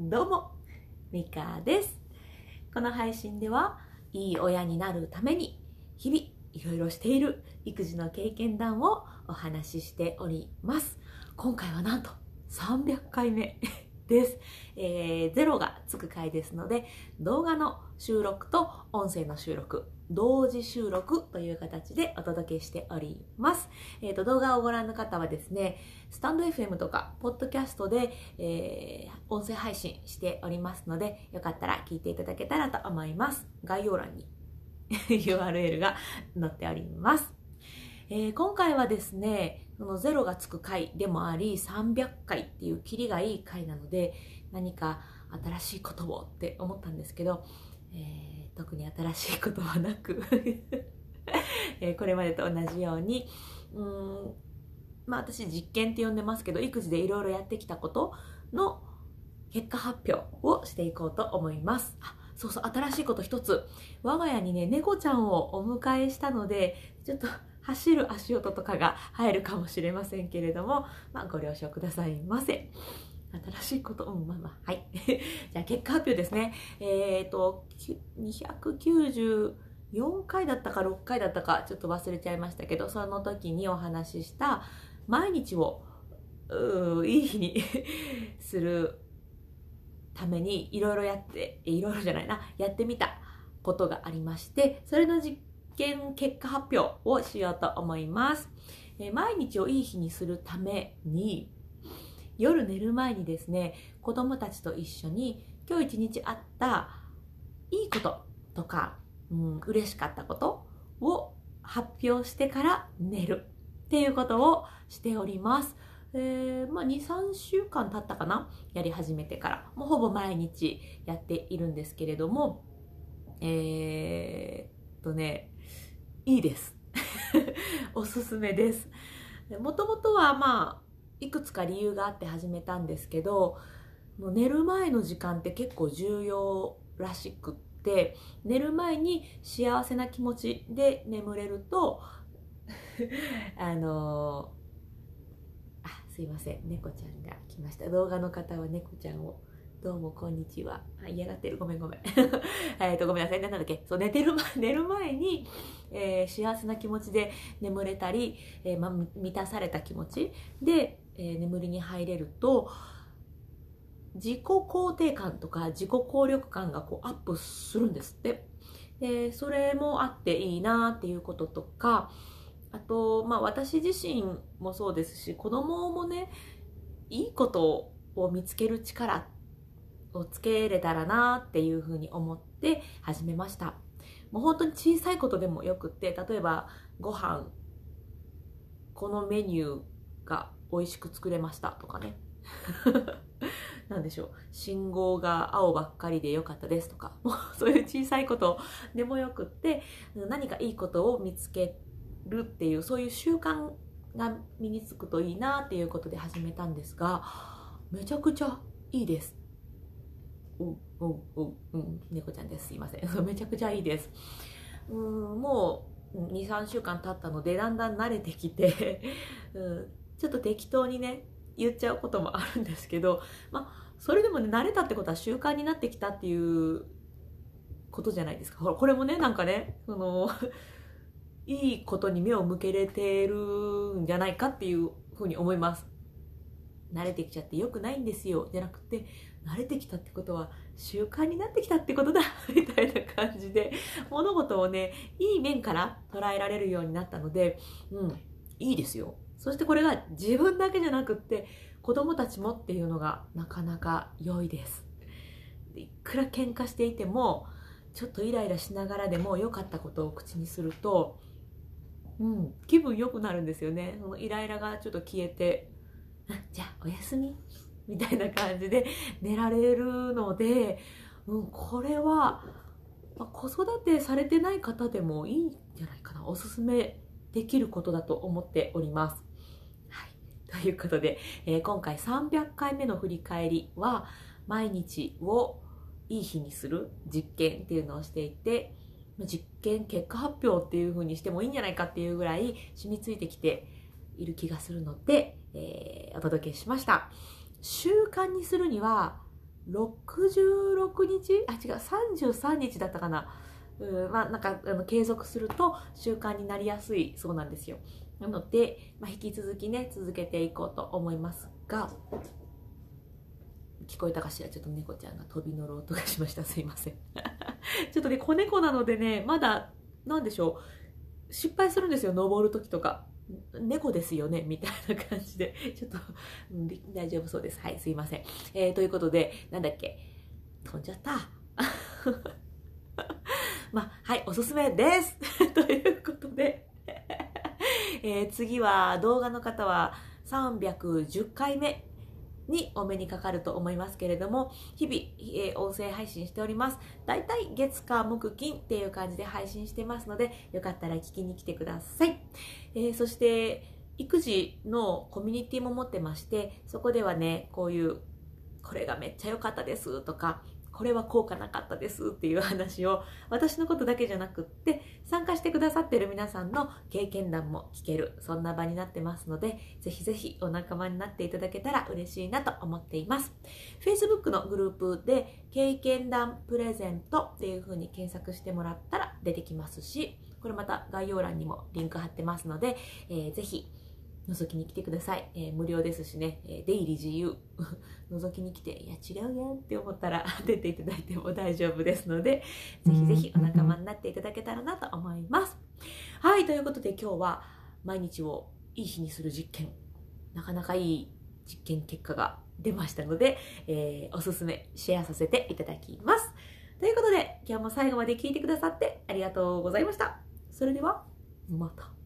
どうも、ミカです。この配信では、いい親になるために、日々いろいろしている育児の経験談をお話ししております。今回はなんと300回目です。えー、ゼロがつく回ですので、動画の収録と音声の収録、同時収録という形でお届けしております。えっ、ー、と、動画をご覧の方はですね、スタンド FM とか、ポッドキャストで、えー、音声配信しておりますので、よかったら聞いていただけたらと思います。概要欄に URL が載っております。えー、今回はですね、そのゼロがつく回でもあり、300回っていうキリがいい回なので、何か新しいことをって思ったんですけど、えー、特に新しいことはなく えこれまでと同じように、うん、まあ私実験って呼んでますけど、育児でいろいろやってきたことの結果発表をしていこうと思います。そうそう、新しいこと一つ。我が家にね、猫ちゃんをお迎えしたので、ちょっと走る足音とかが入るかもしれませんけれども、まあ、ご了承くださいませ。新しいこと、うん、まあまあ、はい。じゃあ、結果発表ですね。えっ、ー、と、294回だったか6回だったか、ちょっと忘れちゃいましたけど、その時にお話しした、毎日を、いい日に するために、いろいろやって、いろいろじゃないな、やってみたことがありまして、それの実験結果発表をしようと思います。え毎日をいい日にするために、夜寝る前にですね、子供たちと一緒に今日一日あったいいこととか、うん、嬉しかったことを発表してから寝るっていうことをしております。えー、まあ、2、3週間経ったかな？やり始めてから。もうほぼ毎日やっているんですけれども、えー、とね、いいです。おすすめです。もともとはまあ、いくつか理由があって始めたんですけど、もう寝る前の時間って結構重要らしくって、寝る前に幸せな気持ちで眠れると、あのー、あ、すいません。猫ちゃんが来ました。動画の方は猫ちゃんをどうも、こんにちは。あ、嫌がってる。ごめん、ごめん。えっと、ごめんなさい。なんだっけ？そう、寝てる前、寝る前に、えー、幸せな気持ちで眠れたり、えー、ま満たされた気持ちで、えー、眠りに入れると、自己肯定感とか自己効力感がこうアップするんですって。で、それもあっていいなっていうこととか、あと、まあ私自身もそうですし、子供もね、いいことを見つける力をつけれたらなっていうふうに思って始めました。もう本当に小さいことでもよくって、例えばご飯、このメニューが美味しく作れましたとかね。なんでしょう。信号が青ばっかりでよかったですとか、も うそういう小さいことでもよくって、何かいいことを見つけるっていう、そういう習慣が身につくといいなっていうことで始めたんですが、めちゃくちゃいいです。ううううん、猫ちゃんです。すいません。めちゃくちゃいいです。うん、もう2、3週間経ったので、だんだん慣れてきてうん、ちょっと適当にね、言っちゃうこともあるんですけど、まあ、それでもね、慣れたってことは習慣になってきたっていうことじゃないですか。ほら、これもね、なんかね、そのいいことに目を向けれてるんじゃないかっていうふうに思います。慣れてきちゃって良くないんですよ。じゃなくて、慣れてきたってことは習慣になってきたってことだ みたいな感じで物事をねいい面から捉えられるようになったのでうんいいですよそしてこれが自分だけじゃなくって子供たちもっていうのがなかなか良いですいくら喧嘩していてもちょっとイライラしながらでも良かったことを口にするとうん、気分良くなるんですよね。そのイライラがちょっと消えて、じゃあおやすみみたいな感じで 寝られるので、うん、これは、まあ、子育てされてない方でもいいんじゃないかな。おすすめできることだと思っております。はい。ということで、えー、今回300回目の振り返りは、毎日をいい日にする実験っていうのをしていて、実験結果発表っていう風にしてもいいんじゃないかっていうぐらい染みついてきている気がするので、えー、お届けしました。習慣にするには66日？あ違う33日だったかな。うんまあなんかあの継続すると習慣になりやすいそうなんですよ。なので、まあ、引き続きね続けていこうと思いますが聞こえたかしら？ちょっと猫ちゃんが飛び乗ろうとかしました。すいません。ちょっとね子猫なのでねまだなんでしょう。失敗するんですよ登る時とか。猫ですよねみたいな感じでちょっと、大丈夫そうです。はいすいません、えー、ということでなんだっけ？飛んじゃった。まあはいおすすめです。ということで。えー、次は動画の方は310回目にお目にかかると思いますけれども、日々、え、音声配信しております。だいたい月火木金っていう感じで配信してますので、よかったら聞きに来てください。えー、そして、育児のコミュニティも持ってまして、そこではね、こういう、これがめっちゃ良かったですとか、これは効果なかったですっていう話を私のことだけじゃなくって参加してくださってる皆さんの経験談も聞けるそんな場になってますのでぜひぜひお仲間になっていただけたら嬉しいなと思っています。Facebook のグループで経験談プレゼントっていう風に検索してもらったら出てきますしこれまた概要欄にもリンク貼ってますので、えー、ぜひ覗きに来てください。えー、無料ですしね、えー、出入り自由。覗きに来て、いや、違うやんって思ったら 出ていただいても大丈夫ですので、ぜひぜひお仲間になっていただけたらなと思います。はい、ということで今日は毎日をいい日にする実験。なかなかいい実験結果が出ましたので、えー、おすすめシェアさせていただきます。ということで、今日も最後まで聞いてくださってありがとうございました。それでは、また。